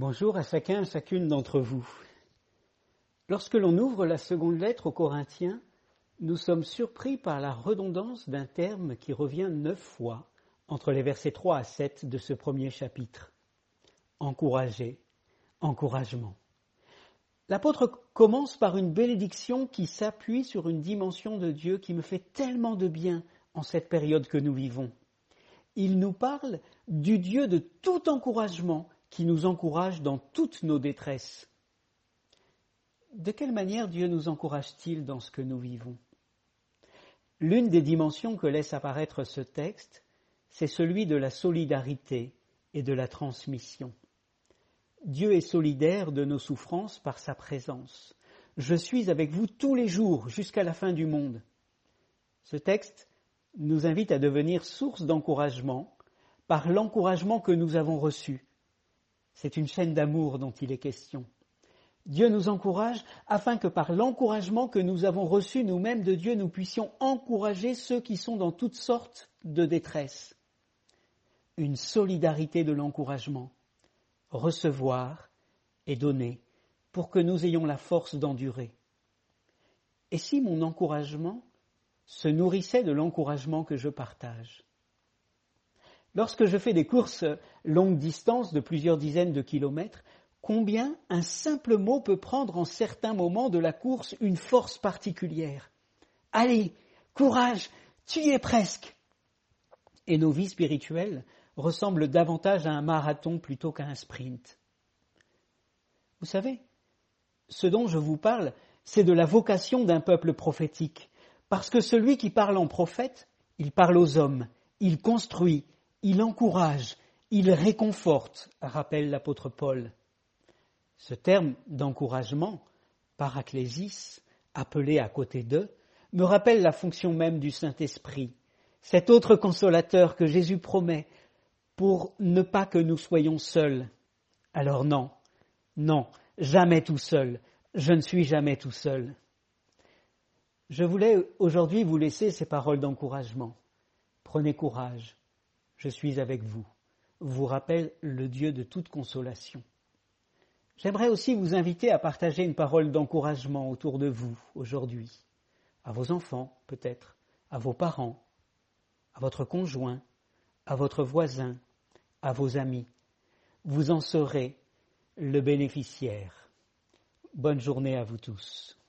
Bonjour à chacun, à chacune d'entre vous. Lorsque l'on ouvre la seconde lettre aux Corinthiens, nous sommes surpris par la redondance d'un terme qui revient neuf fois entre les versets 3 à 7 de ce premier chapitre. Encourager, encouragement. L'apôtre commence par une bénédiction qui s'appuie sur une dimension de Dieu qui me fait tellement de bien en cette période que nous vivons. Il nous parle du Dieu de tout encouragement qui nous encourage dans toutes nos détresses. De quelle manière Dieu nous encourage-t-il dans ce que nous vivons? L'une des dimensions que laisse apparaître ce texte, c'est celui de la solidarité et de la transmission. Dieu est solidaire de nos souffrances par sa présence. Je suis avec vous tous les jours jusqu'à la fin du monde. Ce texte nous invite à devenir source d'encouragement par l'encouragement que nous avons reçu c'est une chaîne d'amour dont il est question. Dieu nous encourage afin que par l'encouragement que nous avons reçu nous-mêmes de Dieu, nous puissions encourager ceux qui sont dans toutes sortes de détresse. Une solidarité de l'encouragement, recevoir et donner pour que nous ayons la force d'endurer. Et si mon encouragement se nourrissait de l'encouragement que je partage? Lorsque je fais des courses longue distance de plusieurs dizaines de kilomètres, combien un simple mot peut prendre en certains moments de la course une force particulière? Allez, courage, tu y es presque. Et nos vies spirituelles ressemblent davantage à un marathon plutôt qu'à un sprint. Vous savez, ce dont je vous parle, c'est de la vocation d'un peuple prophétique, parce que celui qui parle en prophète, il parle aux hommes, il construit, il encourage, il réconforte, rappelle l'apôtre Paul. Ce terme d'encouragement, paraclésis, appelé à côté d'eux, me rappelle la fonction même du Saint-Esprit, cet autre consolateur que Jésus promet pour ne pas que nous soyons seuls. Alors non, non, jamais tout seul, je ne suis jamais tout seul. Je voulais aujourd'hui vous laisser ces paroles d'encouragement. Prenez courage, je suis avec vous, vous rappelle le Dieu de toute consolation. J'aimerais aussi vous inviter à partager une parole d'encouragement autour de vous aujourd'hui, à vos enfants peut-être, à vos parents, à votre conjoint, à votre voisin, à vos amis. Vous en serez le bénéficiaire. Bonne journée à vous tous.